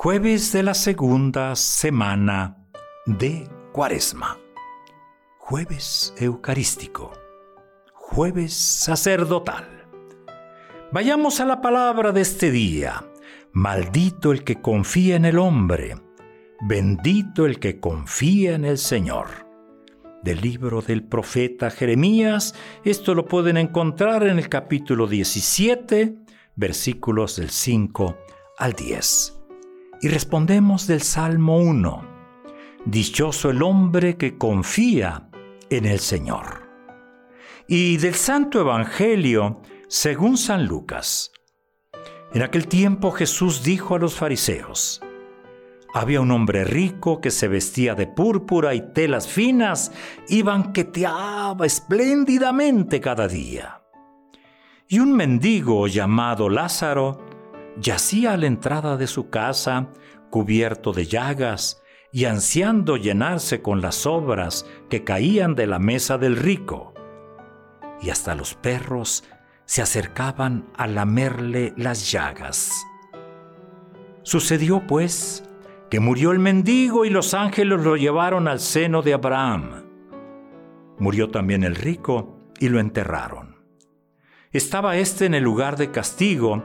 jueves de la segunda semana de Cuaresma. Jueves eucarístico. Jueves sacerdotal. Vayamos a la palabra de este día. Maldito el que confía en el hombre, bendito el que confía en el Señor. Del libro del profeta Jeremías, esto lo pueden encontrar en el capítulo 17, versículos del 5 al 10. Y respondemos del Salmo 1. Dichoso el hombre que confía en el Señor. Y del Santo Evangelio, según San Lucas, en aquel tiempo Jesús dijo a los fariseos, había un hombre rico que se vestía de púrpura y telas finas y banqueteaba espléndidamente cada día. Y un mendigo llamado Lázaro yacía a la entrada de su casa cubierto de llagas y ansiando llenarse con las obras que caían de la mesa del rico. Y hasta los perros se acercaban a lamerle las llagas. Sucedió, pues, que murió el mendigo y los ángeles lo llevaron al seno de Abraham. Murió también el rico y lo enterraron. Estaba éste en el lugar de castigo,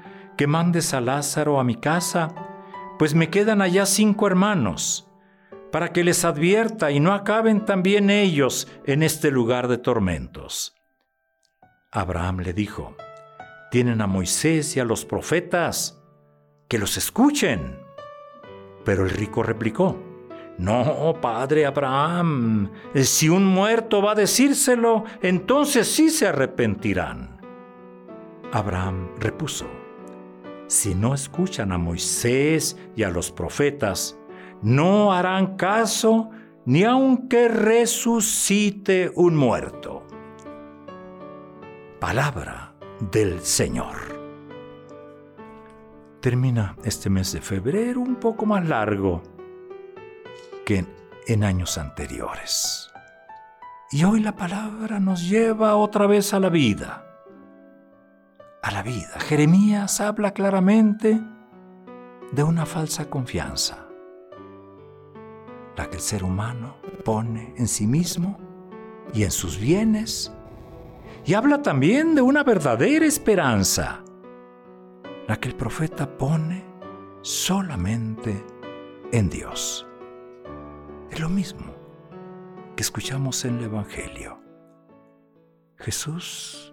que mandes a Lázaro a mi casa, pues me quedan allá cinco hermanos, para que les advierta y no acaben también ellos en este lugar de tormentos. Abraham le dijo, tienen a Moisés y a los profetas, que los escuchen. Pero el rico replicó, no, padre Abraham, si un muerto va a decírselo, entonces sí se arrepentirán. Abraham repuso, si no escuchan a Moisés y a los profetas, no harán caso ni aunque resucite un muerto. Palabra del Señor. Termina este mes de febrero un poco más largo que en años anteriores. Y hoy la palabra nos lleva otra vez a la vida. A la vida. Jeremías habla claramente de una falsa confianza, la que el ser humano pone en sí mismo y en sus bienes y habla también de una verdadera esperanza, la que el profeta pone solamente en Dios. Es lo mismo que escuchamos en el Evangelio. Jesús,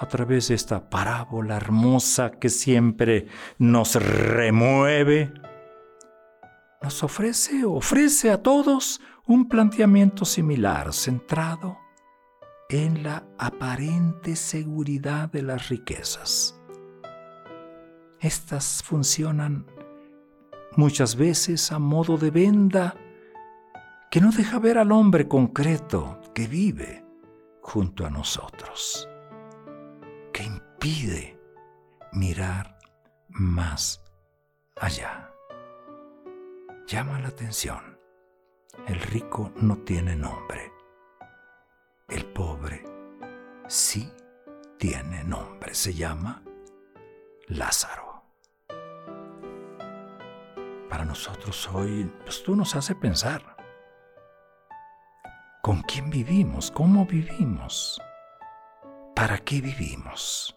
a través de esta parábola hermosa que siempre nos remueve, nos ofrece, ofrece a todos un planteamiento similar, centrado en la aparente seguridad de las riquezas. Estas funcionan muchas veces a modo de venda que no deja ver al hombre concreto que vive junto a nosotros, impide mirar más allá. Llama la atención el rico no tiene nombre. El pobre sí tiene nombre. Se llama Lázaro. Para nosotros hoy, pues tú nos hace pensar. ¿Con quién vivimos? ¿Cómo vivimos? ¿Para qué vivimos?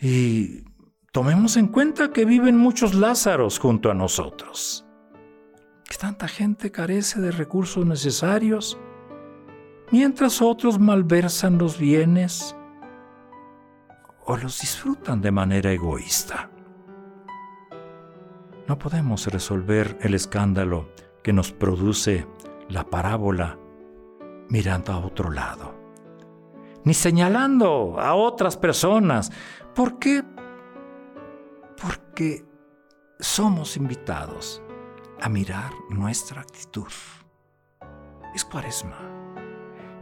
Y tomemos en cuenta que viven muchos Lázaros junto a nosotros. Que tanta gente carece de recursos necesarios, mientras otros malversan los bienes o los disfrutan de manera egoísta. No podemos resolver el escándalo que nos produce la parábola mirando a otro lado, ni señalando a otras personas. ¿Por qué? Porque somos invitados a mirar nuestra actitud. Es cuaresma.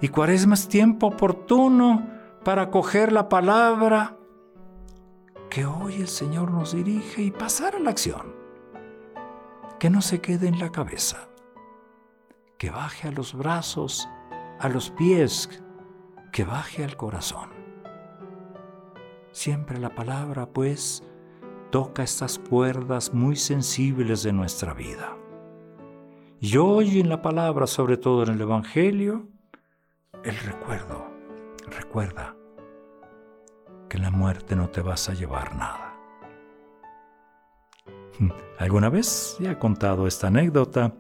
Y cuaresma es tiempo oportuno para coger la palabra que hoy el Señor nos dirige y pasar a la acción. Que no se quede en la cabeza que baje a los brazos, a los pies, que baje al corazón. Siempre la palabra, pues, toca estas cuerdas muy sensibles de nuestra vida. Y hoy en la palabra, sobre todo en el Evangelio, el recuerdo, recuerda que la muerte no te vas a llevar nada. Alguna vez ya he contado esta anécdota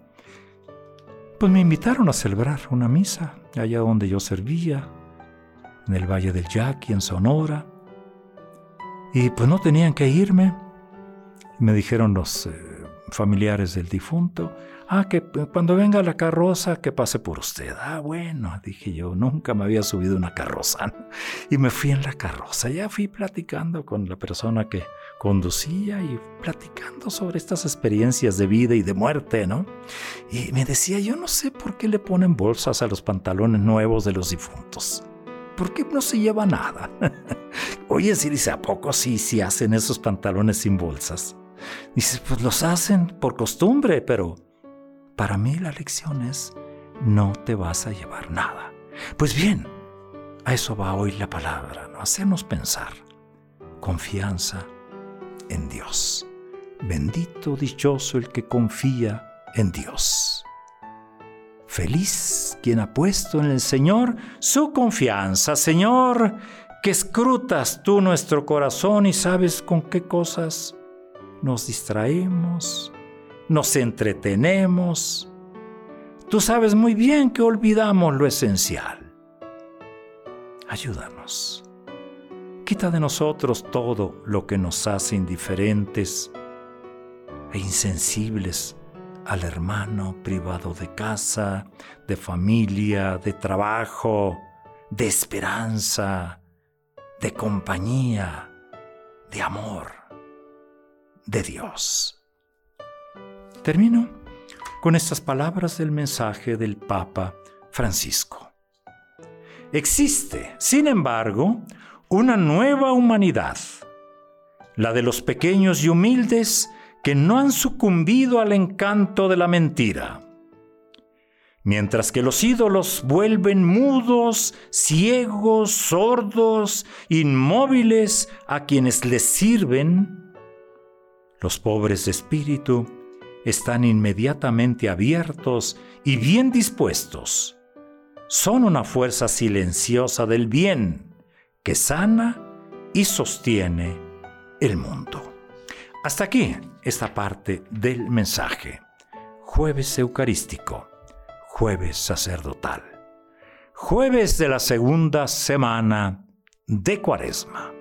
pues me invitaron a celebrar una misa allá donde yo servía, en el Valle del Yaqui, en Sonora. Y pues no tenían que irme. Me dijeron los eh, familiares del difunto, ah, que cuando venga la carroza, que pase por usted. Ah, bueno, dije yo, nunca me había subido una carroza. Y me fui en la carroza, ya fui platicando con la persona que conducía y platicando sobre estas experiencias de vida y de muerte, ¿no? Y me decía, yo no sé por qué le ponen bolsas a los pantalones nuevos de los difuntos. ¿Por qué no se lleva nada? Oye, si dice, ¿a poco sí, sí hacen esos pantalones sin bolsas? Dice, pues los hacen por costumbre, pero para mí la lección es, no te vas a llevar nada. Pues bien, a eso va hoy la palabra, ¿no? Hacernos pensar. Confianza, en Dios. Bendito, dichoso el que confía en Dios. Feliz quien ha puesto en el Señor su confianza. Señor, que escrutas tú nuestro corazón y sabes con qué cosas nos distraemos, nos entretenemos. Tú sabes muy bien que olvidamos lo esencial. Ayúdanos Quita de nosotros todo lo que nos hace indiferentes e insensibles al hermano privado de casa, de familia, de trabajo, de esperanza, de compañía, de amor, de Dios. Termino con estas palabras del mensaje del Papa Francisco. Existe, sin embargo, una nueva humanidad, la de los pequeños y humildes que no han sucumbido al encanto de la mentira. Mientras que los ídolos vuelven mudos, ciegos, sordos, inmóviles a quienes les sirven, los pobres de espíritu están inmediatamente abiertos y bien dispuestos. Son una fuerza silenciosa del bien que sana y sostiene el mundo. Hasta aquí esta parte del mensaje. Jueves Eucarístico, jueves sacerdotal, jueves de la segunda semana de Cuaresma.